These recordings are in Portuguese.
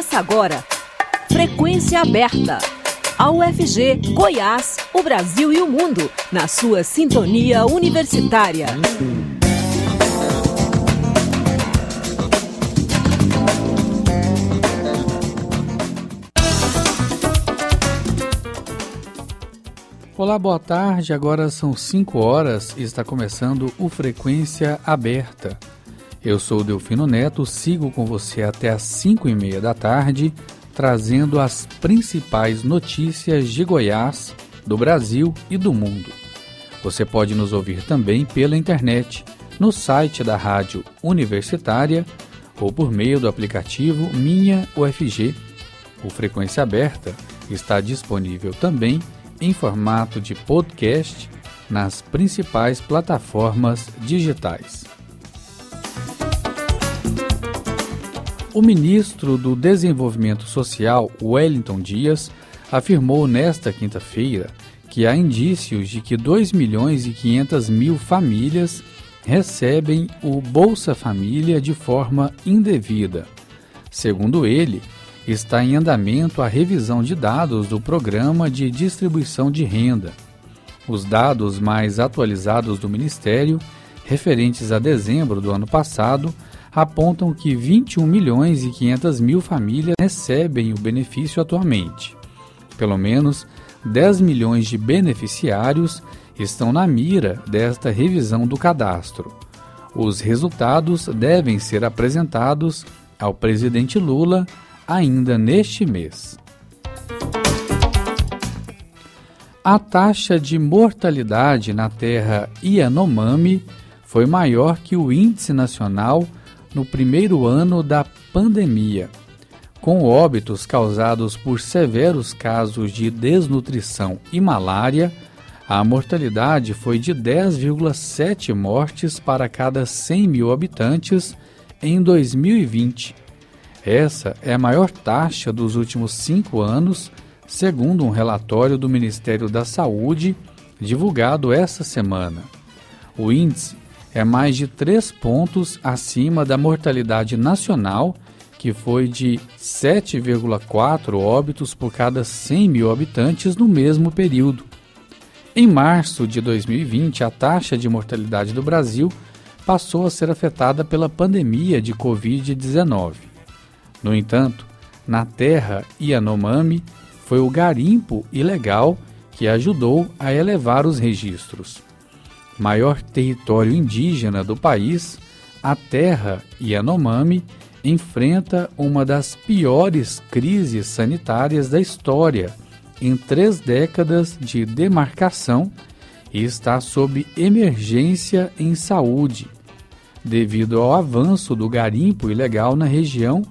Começa agora. Frequência aberta. A UFG, Goiás, o Brasil e o mundo, na sua sintonia universitária. Olá, boa tarde. Agora são 5 horas e está começando o Frequência Aberta. Eu sou Delfino Neto, sigo com você até às 5 e meia da tarde, trazendo as principais notícias de Goiás, do Brasil e do mundo. Você pode nos ouvir também pela internet, no site da Rádio Universitária ou por meio do aplicativo Minha UFG. O Frequência Aberta está disponível também em formato de podcast nas principais plataformas digitais. O ministro do Desenvolvimento Social, Wellington Dias, afirmou nesta quinta-feira que há indícios de que 2 milhões e 500 mil famílias recebem o Bolsa Família de forma indevida. Segundo ele, está em andamento a revisão de dados do Programa de Distribuição de Renda. Os dados mais atualizados do Ministério, referentes a dezembro do ano passado, apontam que 21 milhões e 500 mil famílias recebem o benefício atualmente. Pelo menos 10 milhões de beneficiários estão na mira desta revisão do cadastro. Os resultados devem ser apresentados ao presidente Lula ainda neste mês. A taxa de mortalidade na terra Yanomami foi maior que o índice nacional no primeiro ano da pandemia, com óbitos causados por severos casos de desnutrição e malária. A mortalidade foi de 10,7 mortes para cada 100 mil habitantes em 2020 essa é a maior taxa dos últimos cinco anos, segundo um relatório do Ministério da Saúde divulgado essa semana. O índice é mais de três pontos acima da mortalidade nacional, que foi de 7,4 óbitos por cada 100 mil habitantes no mesmo período. Em março de 2020, a taxa de mortalidade do Brasil passou a ser afetada pela pandemia de Covid-19. No entanto, na terra Yanomami foi o garimpo ilegal que ajudou a elevar os registros. Maior território indígena do país, a terra Yanomami enfrenta uma das piores crises sanitárias da história em três décadas de demarcação e está sob emergência em saúde, devido ao avanço do garimpo ilegal na região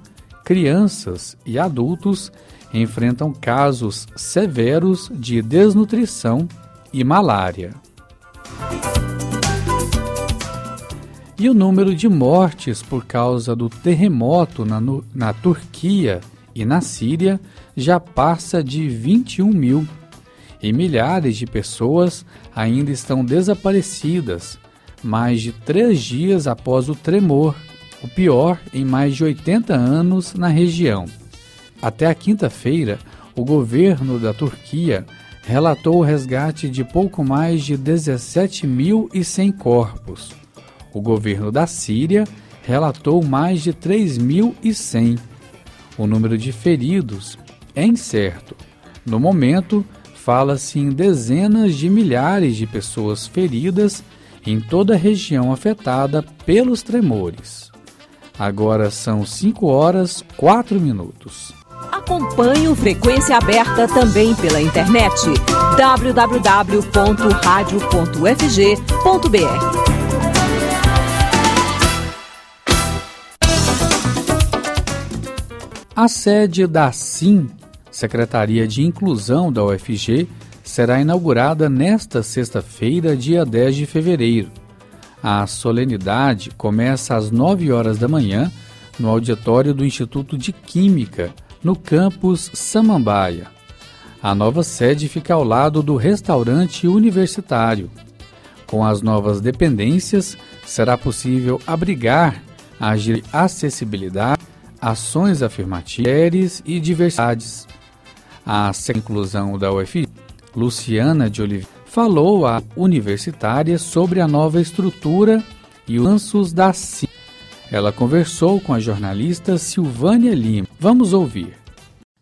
crianças e adultos enfrentam casos severos de desnutrição e malária. E o número de mortes por causa do terremoto na, na Turquia e na Síria já passa de 21 mil. E milhares de pessoas ainda estão desaparecidas, mais de três dias após o tremor o pior em mais de 80 anos na região. Até a quinta-feira, o governo da Turquia relatou o resgate de pouco mais de 17.100 corpos. O governo da Síria relatou mais de 3.100. O número de feridos é incerto. No momento, fala-se em dezenas de milhares de pessoas feridas em toda a região afetada pelos tremores. Agora são 5 horas 4 minutos. Acompanhe o Frequência Aberta também pela internet www.radio.fg.br. A sede da SIM, Secretaria de Inclusão da UFG, será inaugurada nesta sexta-feira, dia 10 de fevereiro. A solenidade começa às 9 horas da manhã no auditório do Instituto de Química, no campus Samambaia. A nova sede fica ao lado do restaurante universitário. Com as novas dependências, será possível abrigar, agir acessibilidade, ações afirmativas e diversidades. A inclusão da UFG, Luciana de Oliveira, falou à universitária sobre a nova estrutura e os lanços da CIM. Ela conversou com a jornalista Silvânia Lima. Vamos ouvir.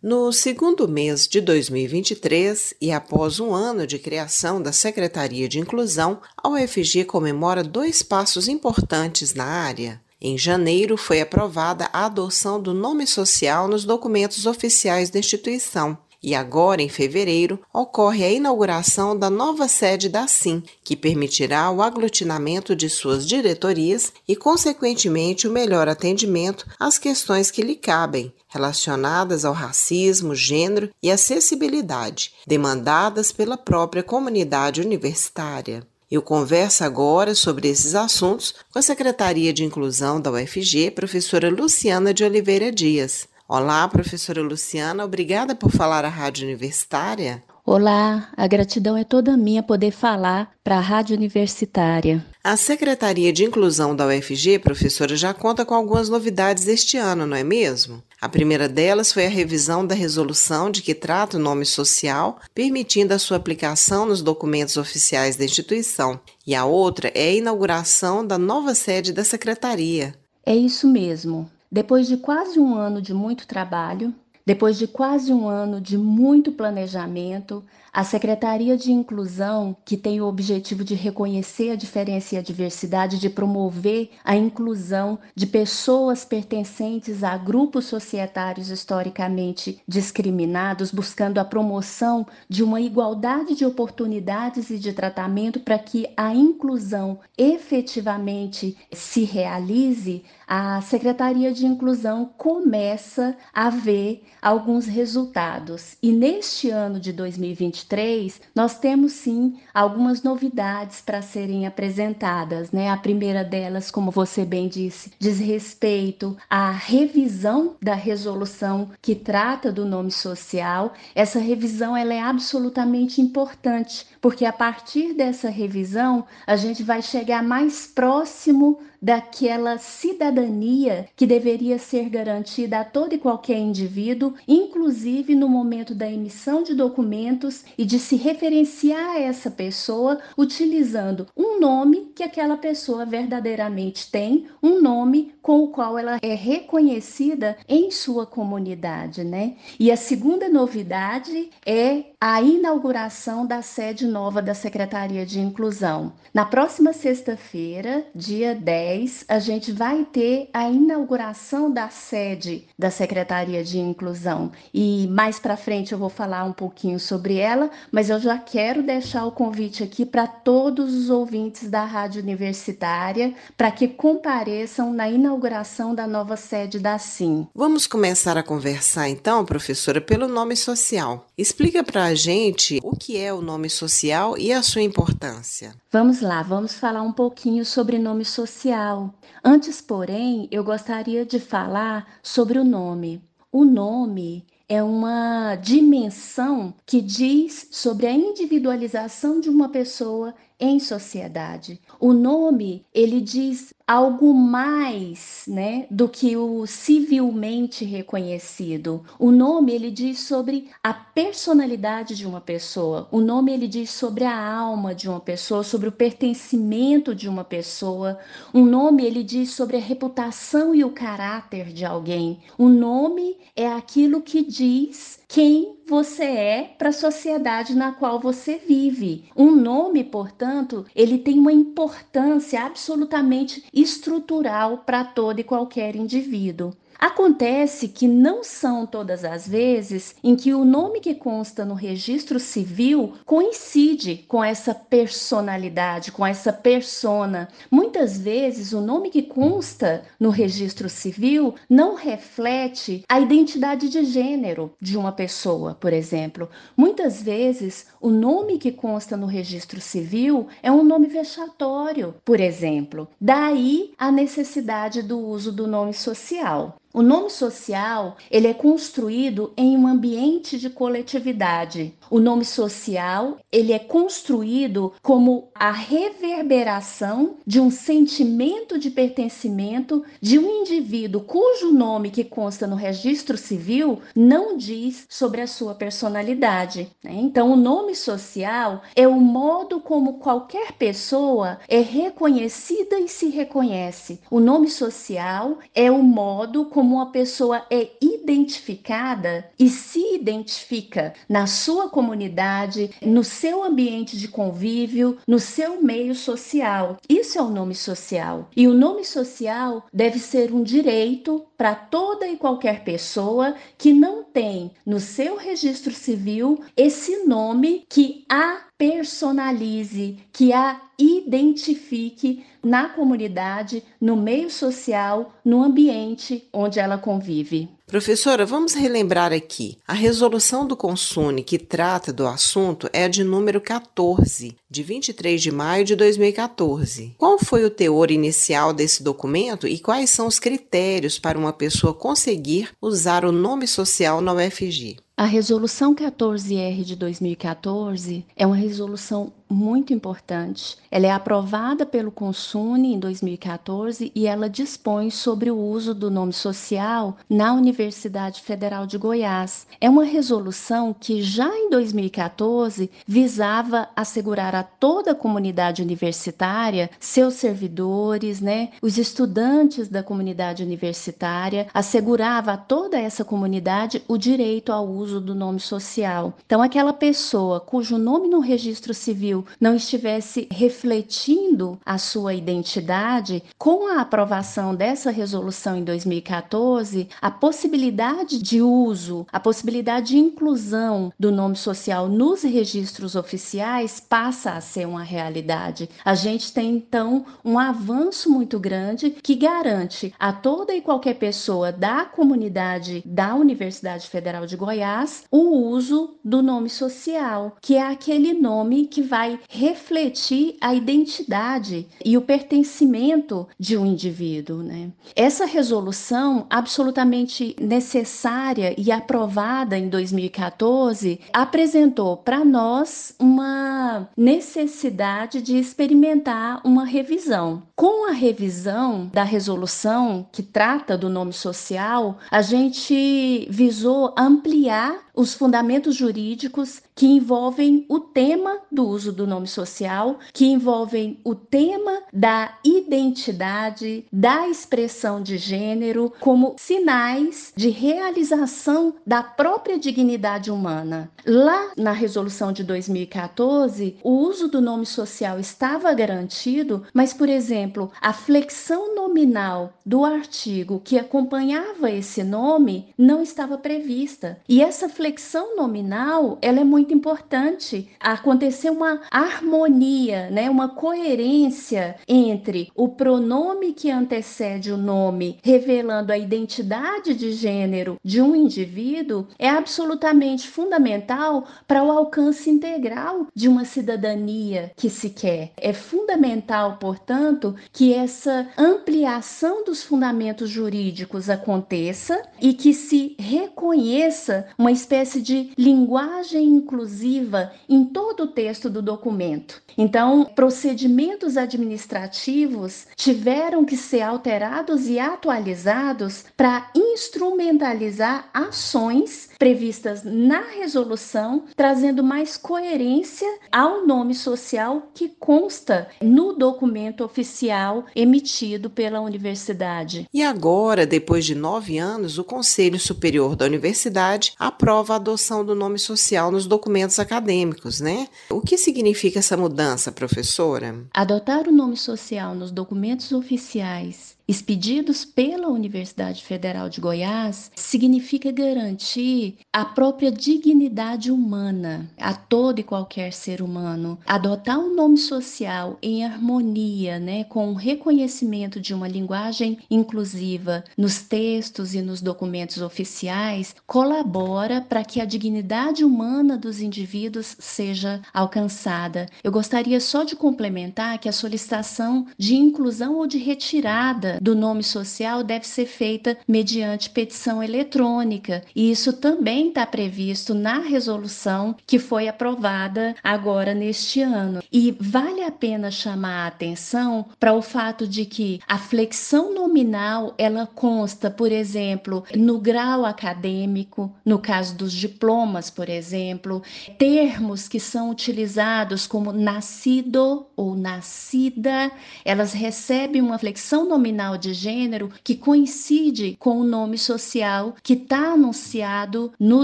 No segundo mês de 2023 e após um ano de criação da Secretaria de Inclusão, a UFG comemora dois passos importantes na área. Em janeiro, foi aprovada a adoção do nome social nos documentos oficiais da instituição. E agora, em fevereiro, ocorre a inauguração da nova sede da SIM, que permitirá o aglutinamento de suas diretorias e, consequentemente, o melhor atendimento às questões que lhe cabem, relacionadas ao racismo, gênero e acessibilidade, demandadas pela própria comunidade universitária. Eu converso agora sobre esses assuntos com a Secretaria de Inclusão da UFG, professora Luciana de Oliveira Dias. Olá, professora Luciana, obrigada por falar à Rádio Universitária. Olá, a gratidão é toda minha poder falar para a Rádio Universitária. A Secretaria de Inclusão da UFG, professora, já conta com algumas novidades este ano, não é mesmo? A primeira delas foi a revisão da resolução de que trata o nome social, permitindo a sua aplicação nos documentos oficiais da instituição. E a outra é a inauguração da nova sede da Secretaria. É isso mesmo. Depois de quase um ano de muito trabalho, depois de quase um ano de muito planejamento, a Secretaria de Inclusão, que tem o objetivo de reconhecer a diferença e a diversidade, de promover a inclusão de pessoas pertencentes a grupos societários historicamente discriminados, buscando a promoção de uma igualdade de oportunidades e de tratamento para que a inclusão efetivamente se realize, a Secretaria de Inclusão começa a ver alguns resultados. E neste ano de 2023, 2023, nós temos sim algumas novidades para serem apresentadas, né? A primeira delas, como você bem disse, diz respeito à revisão da resolução que trata do nome social. Essa revisão ela é absolutamente importante, porque a partir dessa revisão a gente vai chegar mais próximo daquela cidadania que deveria ser garantida a todo e qualquer indivíduo, inclusive no momento da emissão de documentos e de se referenciar a essa pessoa utilizando um nome que aquela pessoa verdadeiramente tem, um nome com o qual ela é reconhecida em sua comunidade, né? E a segunda novidade é a inauguração da sede nova da Secretaria de Inclusão. Na próxima sexta-feira, dia 10, a gente vai ter a inauguração da sede da Secretaria de Inclusão. E mais para frente eu vou falar um pouquinho sobre ela, mas eu já quero deixar o convite aqui para todos os ouvintes da Rádio Universitária para que compareçam na inauguração da nova sede da SIM. Vamos começar a conversar então, professora, pelo nome social. Explica para a gente o que é o nome social e a sua importância. Vamos lá, vamos falar um pouquinho sobre nome social. Antes, porém, eu gostaria de falar sobre o nome. O nome é uma dimensão que diz sobre a individualização de uma pessoa em sociedade. O nome, ele diz algo mais, né, do que o civilmente reconhecido. O nome ele diz sobre a personalidade de uma pessoa. O nome ele diz sobre a alma de uma pessoa, sobre o pertencimento de uma pessoa. Um nome ele diz sobre a reputação e o caráter de alguém. O nome é aquilo que diz quem você é para a sociedade na qual você vive. Um nome, portanto, ele tem uma importância absolutamente estrutural para todo e qualquer indivíduo. Acontece que não são todas as vezes em que o nome que consta no registro civil coincide com essa personalidade, com essa persona. Muitas vezes o nome que consta no registro civil não reflete a identidade de gênero de uma pessoa, por exemplo. Muitas vezes o nome que consta no registro civil é um nome vexatório, por exemplo. Daí a necessidade do uso do nome social. O nome social, ele é construído em um ambiente de coletividade. O nome social, ele é construído como a reverberação de um sentimento de pertencimento de um indivíduo cujo nome que consta no registro civil não diz sobre a sua personalidade. Né? Então, o nome social é o modo como qualquer pessoa é reconhecida e se reconhece. O nome social é o modo como uma pessoa é identificada e se identifica na sua comunidade, no seu ambiente de convívio, no seu meio social. Isso é o nome social. E o nome social deve ser um direito para toda e qualquer pessoa que não tem no seu registro civil esse nome que a personalize, que a identifique na comunidade, no meio social, no ambiente onde ela convive. Professora, vamos relembrar aqui. A resolução do Consune que trata do assunto é a de número 14, de 23 de maio de 2014. Qual foi o teor inicial desse documento e quais são os critérios para uma pessoa conseguir usar o nome social na UFG? A resolução 14R de 2014 é uma resolução muito importante. Ela é aprovada pelo Consune em 2014 e ela dispõe sobre o uso do nome social na Universidade Federal de Goiás. É uma resolução que já em 2014 visava assegurar a toda a comunidade universitária, seus servidores, né, os estudantes da comunidade universitária, assegurava a toda essa comunidade o direito ao uso do nome social. Então aquela pessoa cujo nome no registro civil não estivesse refletindo a sua identidade, com a aprovação dessa resolução em 2014, a possibilidade de uso, a possibilidade de inclusão do nome social nos registros oficiais passa a ser uma realidade. A gente tem então um avanço muito grande que garante a toda e qualquer pessoa da comunidade da Universidade Federal de Goiás o uso do nome social, que é aquele nome que vai vai refletir a identidade e o pertencimento de um indivíduo. Né? Essa resolução, absolutamente necessária e aprovada em 2014, apresentou para nós uma necessidade de experimentar uma revisão. Com a revisão da resolução que trata do nome social, a gente visou ampliar os fundamentos jurídicos que envolvem o tema do uso do nome social, que envolvem o tema da identidade, da expressão de gênero, como sinais de realização da própria dignidade humana. Lá na resolução de 2014, o uso do nome social estava garantido, mas, por exemplo, a flexão nominal do artigo que acompanhava esse nome não estava prevista. E essa flexão flexão nominal ela é muito importante. Acontecer uma harmonia, né, uma coerência entre o pronome que antecede o nome, revelando a identidade de gênero de um indivíduo, é absolutamente fundamental para o alcance integral de uma cidadania que se quer. É fundamental, portanto, que essa ampliação dos fundamentos jurídicos aconteça e que se reconheça uma espécie de linguagem inclusiva em todo o texto do documento. Então, procedimentos administrativos tiveram que ser alterados e atualizados para instrumentalizar ações previstas na resolução, trazendo mais coerência ao nome social que consta no documento oficial emitido pela universidade. E agora, depois de nove anos, o Conselho Superior da Universidade aprova a adoção do nome social nos documentos acadêmicos, né? O que significa essa mudança, professora? Adotar o nome social nos documentos oficiais expedidos pela Universidade Federal de Goiás significa garantir a própria dignidade humana a todo e qualquer ser humano. Adotar um nome social em harmonia, né, com o reconhecimento de uma linguagem inclusiva nos textos e nos documentos oficiais colabora para que a dignidade humana dos indivíduos seja alcançada. Eu gostaria só de complementar que a solicitação de inclusão ou de retirada do nome social deve ser feita mediante petição eletrônica, e isso também está previsto na resolução que foi aprovada agora neste ano. E vale a pena chamar a atenção para o fato de que a flexão nominal ela consta, por exemplo, no grau acadêmico, no caso dos diplomas, por exemplo, termos que são utilizados como nascido ou nascida, elas recebem uma flexão nominal de gênero que coincide com o nome social que está anunciado no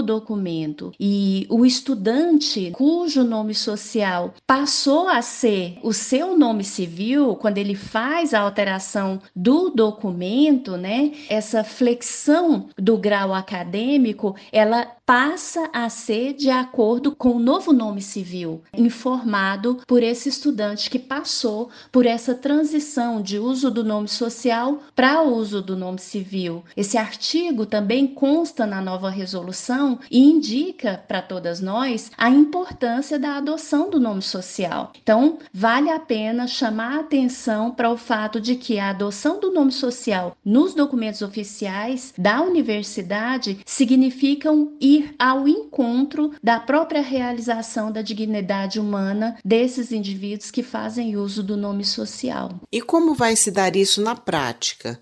documento. E o estudante cujo nome social passou a ser o seu nome civil, quando ele faz a alteração do documento, né? Essa flexão do grau acadêmico, ela passa a ser de acordo com o novo nome civil, informado por esse estudante que passou por essa transição de uso do nome social para o uso do nome civil. Esse artigo também consta na nova resolução e indica para todas nós a importância da adoção do nome social. Então, vale a pena chamar a atenção para o fato de que a adoção do nome social nos documentos oficiais da universidade significam ir ao encontro da própria realização da dignidade humana desses indivíduos que fazem uso do nome social. E como vai se dar isso na prática?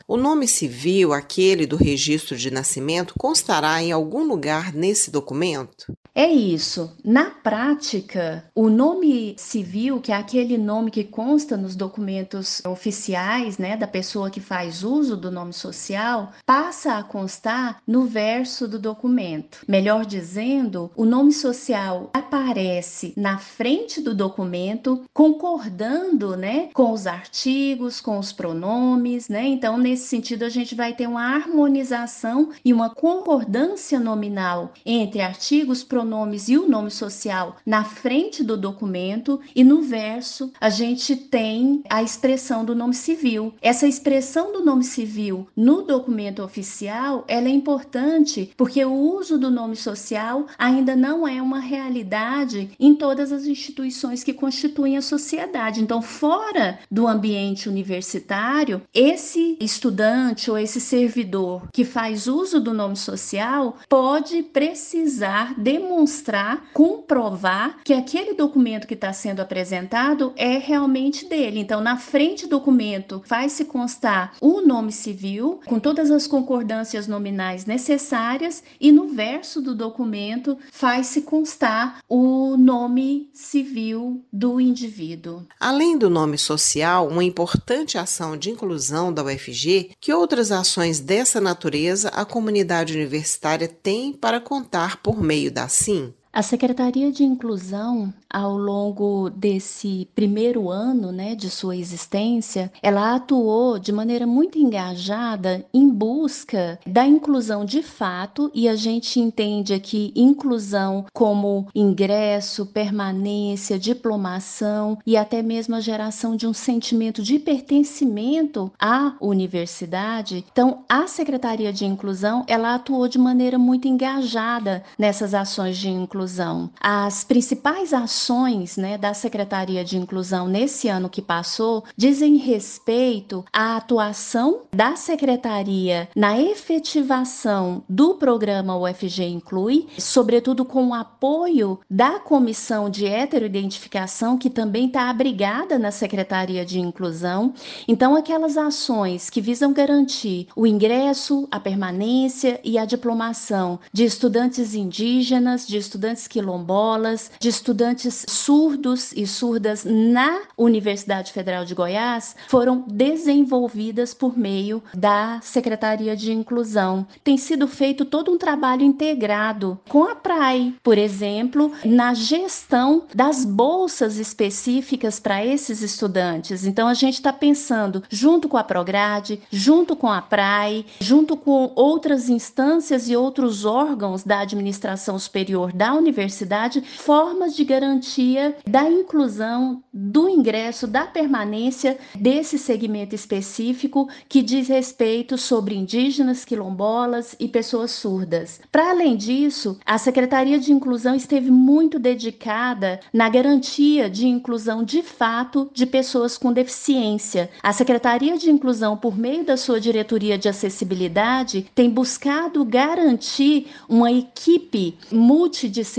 O nome civil, aquele do registro de nascimento, constará em algum lugar nesse documento? É isso. Na prática, o nome civil, que é aquele nome que consta nos documentos oficiais, né, da pessoa que faz uso do nome social, passa a constar no verso do documento. Melhor dizendo, o nome social aparece na frente do documento, concordando, né, com os artigos, com os pronomes, né? Então, nesse sentido, a gente vai ter uma harmonização e uma concordância nominal entre artigos, pronomes pronomes e o nome social na frente do documento e no verso a gente tem a expressão do nome civil. Essa expressão do nome civil no documento oficial, ela é importante porque o uso do nome social ainda não é uma realidade em todas as instituições que constituem a sociedade. Então, fora do ambiente universitário, esse estudante ou esse servidor que faz uso do nome social pode precisar demonstrar demonstrar, comprovar que aquele documento que está sendo apresentado é realmente dele. Então, na frente do documento faz-se constar o nome civil, com todas as concordâncias nominais necessárias, e no verso do documento faz-se constar o nome civil do indivíduo. Além do nome social, uma importante ação de inclusão da UFG, que outras ações dessa natureza a comunidade universitária tem para contar por meio da SIM? A Secretaria de Inclusão, ao longo desse primeiro ano né, de sua existência, ela atuou de maneira muito engajada em busca da inclusão de fato, e a gente entende aqui inclusão como ingresso, permanência, diplomação e até mesmo a geração de um sentimento de pertencimento à universidade. Então, a Secretaria de Inclusão, ela atuou de maneira muito engajada nessas ações de inclusão inclusão. As principais ações né, da Secretaria de Inclusão nesse ano que passou dizem respeito à atuação da Secretaria na efetivação do programa UFG Inclui, sobretudo com o apoio da Comissão de Heteroidentificação, que também está abrigada na Secretaria de Inclusão. Então, aquelas ações que visam garantir o ingresso, a permanência e a diplomação de estudantes indígenas, de estudantes estudantes quilombolas, de estudantes surdos e surdas na Universidade Federal de Goiás foram desenvolvidas por meio da Secretaria de Inclusão. Tem sido feito todo um trabalho integrado com a PRAE, por exemplo, na gestão das bolsas específicas para esses estudantes. Então a gente está pensando junto com a Prograde, junto com a PRAE, junto com outras instâncias e outros órgãos da administração superior da universidade formas de garantia da inclusão, do ingresso, da permanência desse segmento específico que diz respeito sobre indígenas, quilombolas e pessoas surdas. Para além disso, a Secretaria de Inclusão esteve muito dedicada na garantia de inclusão de fato de pessoas com deficiência. A Secretaria de Inclusão, por meio da sua diretoria de acessibilidade, tem buscado garantir uma equipe multidisciplinar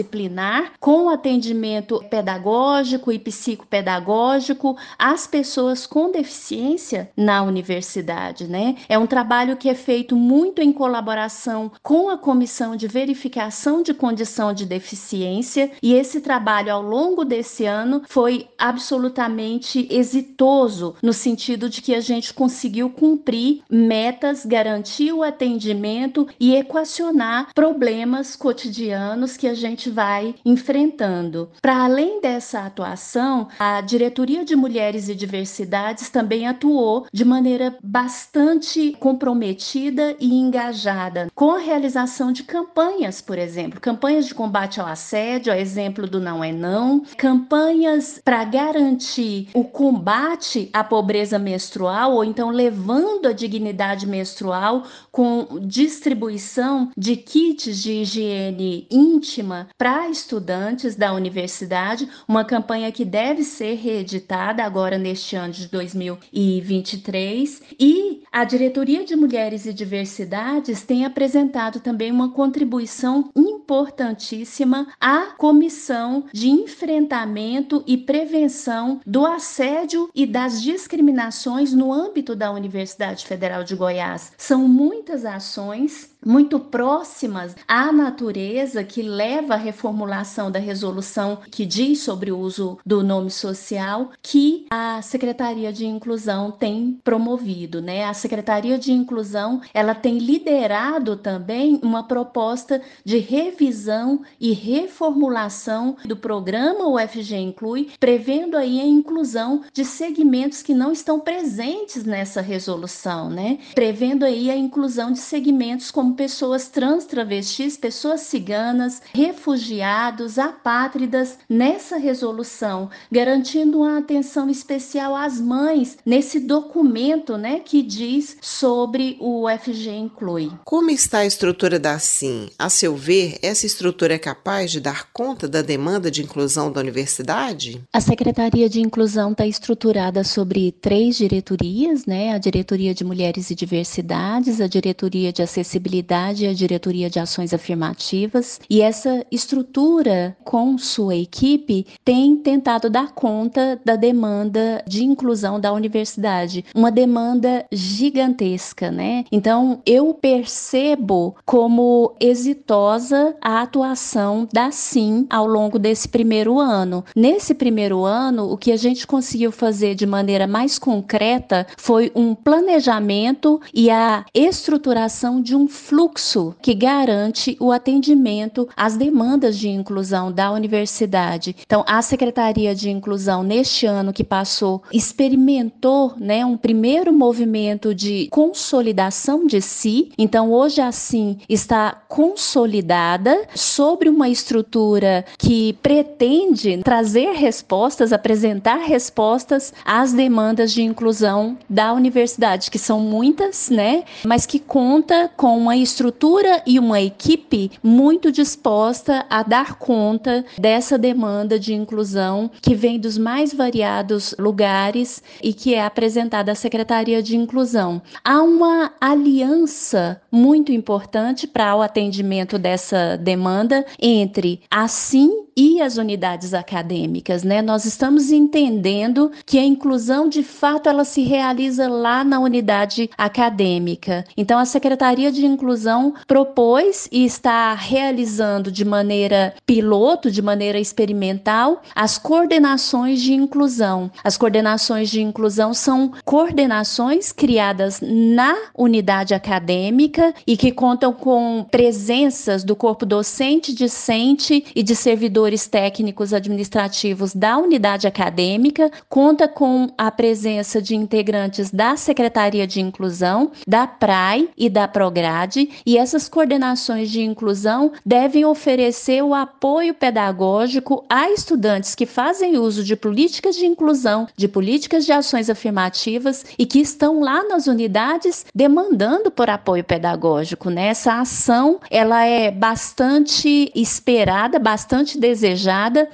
com atendimento pedagógico e psicopedagógico às pessoas com deficiência na universidade, né? É um trabalho que é feito muito em colaboração com a Comissão de Verificação de Condição de Deficiência e esse trabalho ao longo desse ano foi absolutamente exitoso no sentido de que a gente conseguiu cumprir metas, garantir o atendimento e equacionar problemas cotidianos que a gente vai enfrentando. Para além dessa atuação, a Diretoria de Mulheres e Diversidades também atuou de maneira bastante comprometida e engajada com a realização de campanhas, por exemplo, campanhas de combate ao assédio, a exemplo do Não é Não, campanhas para garantir o combate à pobreza menstrual ou então levando a dignidade menstrual com distribuição de kits de higiene íntima para estudantes da universidade, uma campanha que deve ser reeditada agora neste ano de 2023 e a Diretoria de Mulheres e Diversidades tem apresentado também uma contribuição importantíssima à Comissão de Enfrentamento e Prevenção do Assédio e das Discriminações no âmbito da Universidade Federal de Goiás. São muitas ações muito próximas à natureza que leva à reformulação da resolução que diz sobre o uso do nome social que a Secretaria de Inclusão tem promovido, né? A Secretaria de Inclusão, ela tem liderado também uma proposta de revisão e reformulação do programa UFG Inclui, prevendo aí a inclusão de segmentos que não estão presentes nessa resolução, né? Prevendo aí a inclusão de segmentos como pessoas trans, travestis, pessoas ciganas, refugiados, apátridas nessa resolução, garantindo uma atenção especial às mães nesse documento, né, que diz sobre o UFG Inclui. Como está a estrutura da SIM? A seu ver, essa estrutura é capaz de dar conta da demanda de inclusão da universidade? A Secretaria de Inclusão está estruturada sobre três diretorias, né? A Diretoria de Mulheres e Diversidades, a Diretoria de Acessibilidade e a Diretoria de Ações Afirmativas, e essa estrutura com sua equipe tem tentado dar conta da demanda de inclusão da universidade, uma demanda gigantesca, né? Então, eu percebo como exitosa a atuação da SIM ao longo desse primeiro ano. Nesse primeiro ano, o que a gente conseguiu fazer de maneira mais concreta foi um planejamento e a estruturação de um fluxo fluxo que garante o atendimento às demandas de inclusão da universidade. Então, a Secretaria de Inclusão, neste ano que passou, experimentou né, um primeiro movimento de consolidação de si. Então, hoje, assim, está consolidada sobre uma estrutura que pretende trazer respostas, apresentar respostas às demandas de inclusão da universidade, que são muitas, né? Mas que conta com uma estrutura e uma equipe muito disposta a dar conta dessa demanda de inclusão que vem dos mais variados lugares e que é apresentada à Secretaria de Inclusão. Há uma aliança muito importante para o atendimento dessa demanda entre a SIM e as unidades acadêmicas, né? Nós estamos entendendo que a inclusão, de fato, ela se realiza lá na unidade acadêmica. Então, a Secretaria de Inclusão propôs e está realizando de maneira piloto, de maneira experimental, as coordenações de inclusão. As coordenações de inclusão são coordenações criadas na unidade acadêmica e que contam com presenças do corpo docente, discente e de servidores técnicos administrativos da unidade acadêmica, conta com a presença de integrantes da Secretaria de Inclusão, da PRAI e da Prograde, e essas coordenações de inclusão devem oferecer o apoio pedagógico a estudantes que fazem uso de políticas de inclusão, de políticas de ações afirmativas e que estão lá nas unidades demandando por apoio pedagógico. Né? Essa ação ela é bastante esperada, bastante desejada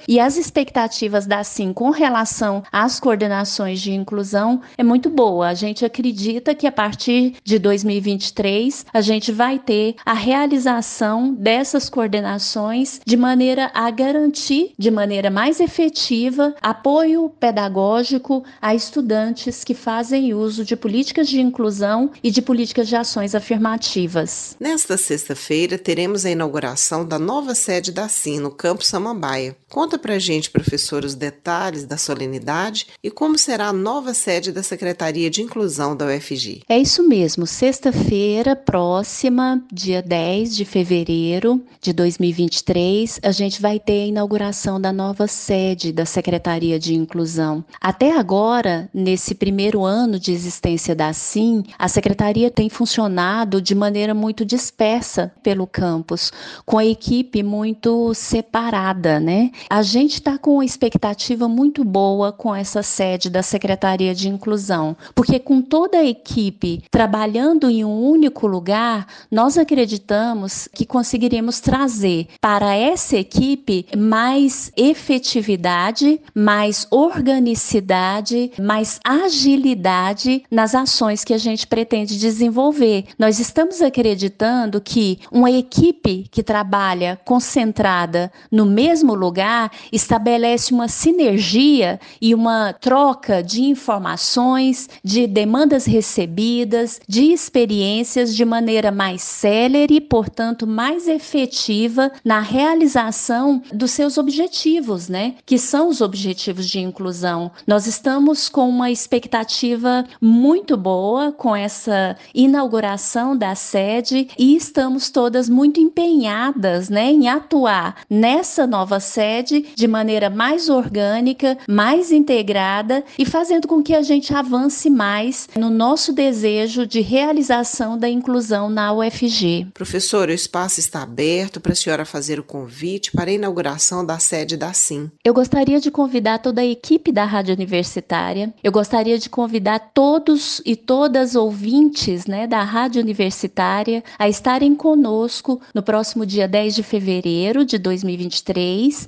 e as expectativas da SIM com relação às coordenações de inclusão é muito boa. A gente acredita que a partir de 2023 a gente vai ter a realização dessas coordenações de maneira a garantir de maneira mais efetiva apoio pedagógico a estudantes que fazem uso de políticas de inclusão e de políticas de ações afirmativas. Nesta sexta-feira teremos a inauguração da nova sede da SIM no Campo Samambaia. Conta pra gente, professor, os detalhes da solenidade e como será a nova sede da Secretaria de Inclusão da UFG. É isso mesmo, sexta-feira próxima, dia 10 de fevereiro de 2023, a gente vai ter a inauguração da nova sede da Secretaria de Inclusão. Até agora, nesse primeiro ano de existência da SIM, a secretaria tem funcionado de maneira muito dispersa pelo campus, com a equipe muito separada, né? A gente está com uma expectativa muito boa com essa sede da Secretaria de Inclusão, porque com toda a equipe trabalhando em um único lugar, nós acreditamos que conseguiremos trazer para essa equipe mais efetividade, mais organicidade, mais agilidade nas ações que a gente pretende desenvolver. Nós estamos acreditando que uma equipe que trabalha concentrada no mesmo lugar estabelece uma sinergia e uma troca de informações, de demandas recebidas, de experiências de maneira mais célere, portanto, mais efetiva na realização dos seus objetivos, né? Que são os objetivos de inclusão. Nós estamos com uma expectativa muito boa com essa inauguração da sede e estamos todas muito empenhadas, né, em atuar nessa nova sede de maneira mais orgânica, mais integrada e fazendo com que a gente avance mais no nosso desejo de realização da inclusão na UFG. Professor, o espaço está aberto para a senhora fazer o convite para a inauguração da sede da SIM. Eu gostaria de convidar toda a equipe da Rádio Universitária, eu gostaria de convidar todos e todas ouvintes né, da Rádio Universitária a estarem conosco no próximo dia 10 de fevereiro de 2023,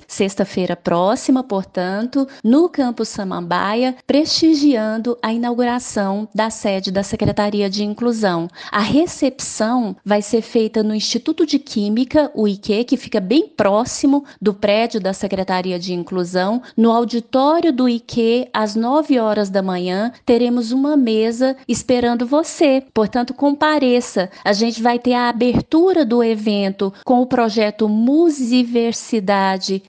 sexta-feira próxima, portanto, no Campus Samambaia, prestigiando a inauguração da sede da Secretaria de Inclusão. A recepção vai ser feita no Instituto de Química, o IQ, que fica bem próximo do prédio da Secretaria de Inclusão, no auditório do IQ, às 9 horas da manhã, teremos uma mesa esperando você. Portanto, compareça. A gente vai ter a abertura do evento com o projeto Musiversidade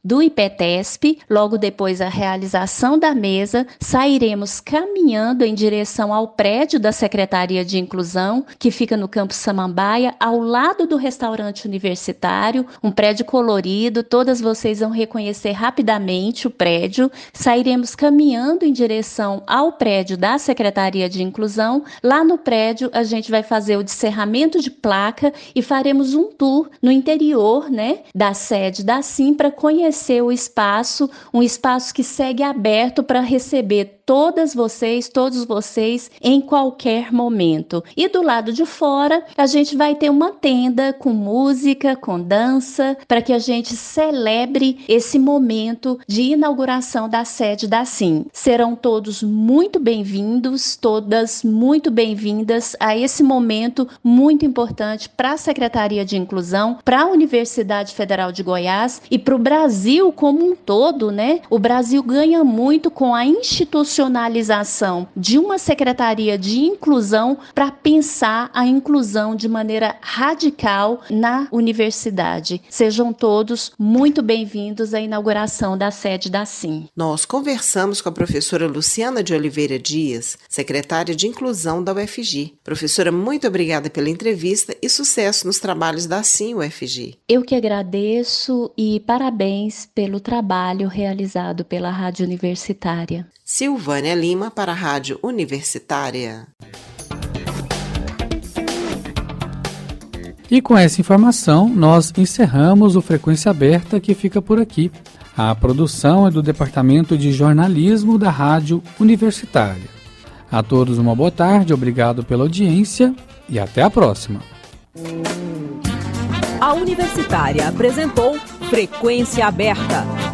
do IPTESP, logo depois a realização da mesa, sairemos caminhando em direção ao prédio da Secretaria de Inclusão, que fica no Campo Samambaia, ao lado do restaurante universitário, um prédio colorido, todas vocês vão reconhecer rapidamente o prédio. Sairemos caminhando em direção ao prédio da Secretaria de Inclusão. Lá no prédio, a gente vai fazer o descerramento de placa e faremos um tour no interior, né, da sede da SIM para conhecer o espaço, um espaço que segue aberto para receber todas vocês, todos vocês em qualquer momento. E do lado de fora, a gente vai ter uma tenda com música, com dança, para que a gente celebre esse momento de inauguração da sede da SIM. Serão todos muito bem-vindos, todas muito bem-vindas a esse momento muito importante para a Secretaria de Inclusão, para a Universidade Federal de Goiás e para o Brasil como um todo, né? O Brasil ganha muito com a instituição profissionalização de uma secretaria de inclusão para pensar a inclusão de maneira radical na universidade. Sejam todos muito bem-vindos à inauguração da sede da SIM. Nós conversamos com a professora Luciana de Oliveira Dias, secretária de Inclusão da UFG. Professora, muito obrigada pela entrevista e sucesso nos trabalhos da SIM UFG. Eu que agradeço e parabéns pelo trabalho realizado pela Rádio Universitária. Silvânia Lima para a Rádio Universitária. E com essa informação, nós encerramos o Frequência Aberta que fica por aqui. A produção é do Departamento de Jornalismo da Rádio Universitária. A todos uma boa tarde, obrigado pela audiência e até a próxima. A Universitária apresentou Frequência Aberta.